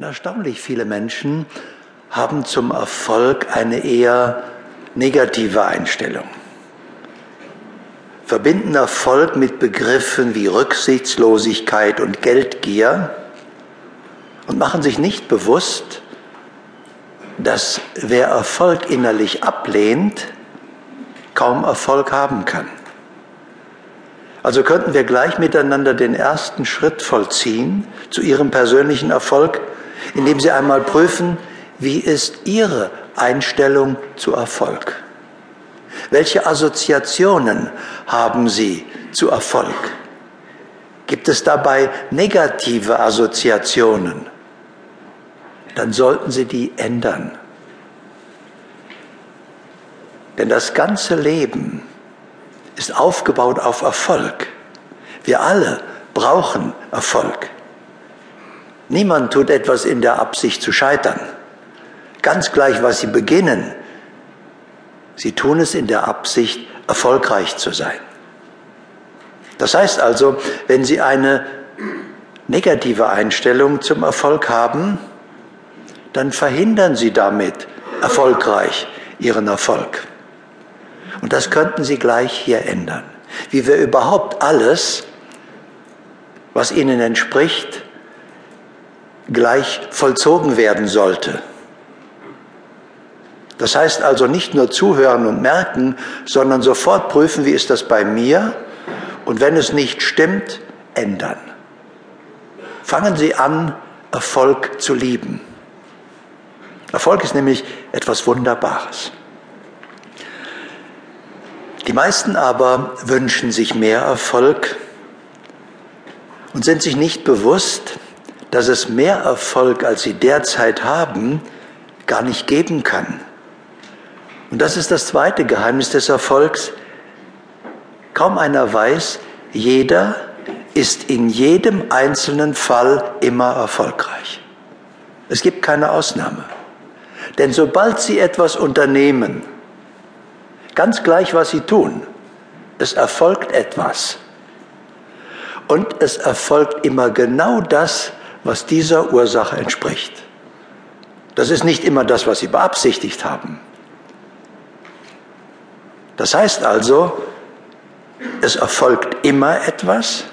Erstaunlich viele Menschen haben zum Erfolg eine eher negative Einstellung. Verbinden Erfolg mit Begriffen wie Rücksichtslosigkeit und Geldgier und machen sich nicht bewusst, dass wer Erfolg innerlich ablehnt, kaum Erfolg haben kann. Also könnten wir gleich miteinander den ersten Schritt vollziehen zu Ihrem persönlichen Erfolg, indem Sie einmal prüfen, wie ist Ihre Einstellung zu Erfolg? Welche Assoziationen haben Sie zu Erfolg? Gibt es dabei negative Assoziationen? Dann sollten Sie die ändern. Denn das ganze Leben ist aufgebaut auf Erfolg. Wir alle brauchen Erfolg. Niemand tut etwas in der Absicht zu scheitern. Ganz gleich, was sie beginnen, sie tun es in der Absicht, erfolgreich zu sein. Das heißt also, wenn Sie eine negative Einstellung zum Erfolg haben, dann verhindern Sie damit erfolgreich Ihren Erfolg. Und das könnten Sie gleich hier ändern. Wie wir überhaupt alles, was Ihnen entspricht, gleich vollzogen werden sollte. Das heißt also nicht nur zuhören und merken, sondern sofort prüfen, wie ist das bei mir und wenn es nicht stimmt, ändern. Fangen Sie an, Erfolg zu lieben. Erfolg ist nämlich etwas Wunderbares. Die meisten aber wünschen sich mehr Erfolg und sind sich nicht bewusst, dass es mehr Erfolg, als sie derzeit haben, gar nicht geben kann. Und das ist das zweite Geheimnis des Erfolgs. Kaum einer weiß, jeder ist in jedem einzelnen Fall immer erfolgreich. Es gibt keine Ausnahme. Denn sobald Sie etwas unternehmen, ganz gleich, was Sie tun, es erfolgt etwas. Und es erfolgt immer genau das, was dieser Ursache entspricht. Das ist nicht immer das, was Sie beabsichtigt haben. Das heißt also, es erfolgt immer etwas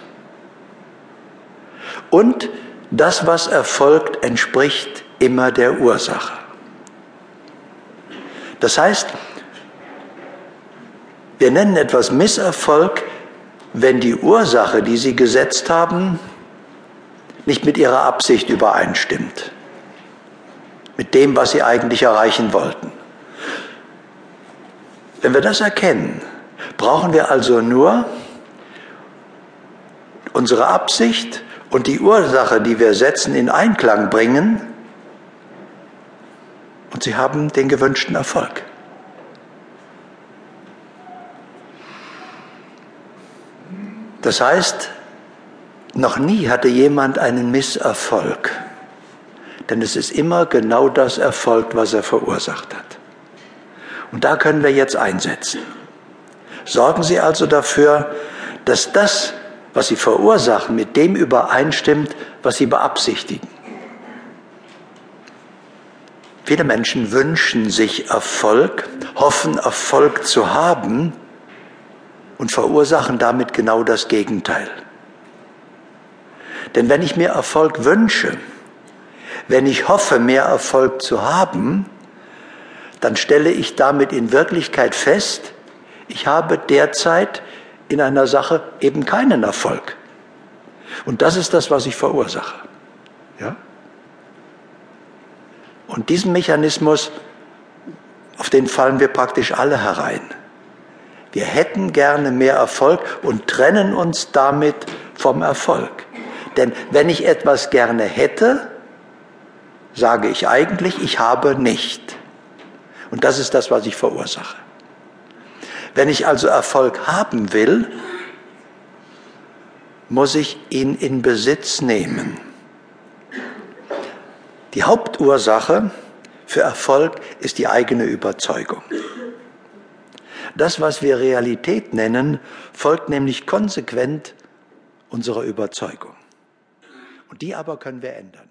und das, was erfolgt, entspricht immer der Ursache. Das heißt, wir nennen etwas Misserfolg, wenn die Ursache, die Sie gesetzt haben, nicht mit Ihrer Absicht übereinstimmt, mit dem, was Sie eigentlich erreichen wollten. Wenn wir das erkennen, brauchen wir also nur unsere Absicht und die Ursache, die wir setzen, in Einklang bringen und Sie haben den gewünschten Erfolg. Das heißt, noch nie hatte jemand einen Misserfolg, denn es ist immer genau das Erfolg, was er verursacht hat. Und da können wir jetzt einsetzen. Sorgen Sie also dafür, dass das, was Sie verursachen, mit dem übereinstimmt, was Sie beabsichtigen. Viele Menschen wünschen sich Erfolg, hoffen Erfolg zu haben und verursachen damit genau das Gegenteil. Denn wenn ich mir Erfolg wünsche, wenn ich hoffe, mehr Erfolg zu haben, dann stelle ich damit in Wirklichkeit fest, ich habe derzeit in einer Sache eben keinen Erfolg. Und das ist das, was ich verursache. Ja? Und diesen Mechanismus, auf den fallen wir praktisch alle herein. Wir hätten gerne mehr Erfolg und trennen uns damit vom Erfolg. Denn wenn ich etwas gerne hätte, sage ich eigentlich, ich habe nicht. Und das ist das, was ich verursache. Wenn ich also Erfolg haben will, muss ich ihn in Besitz nehmen. Die Hauptursache für Erfolg ist die eigene Überzeugung. Das, was wir Realität nennen, folgt nämlich konsequent unserer Überzeugung. Und die aber können wir ändern.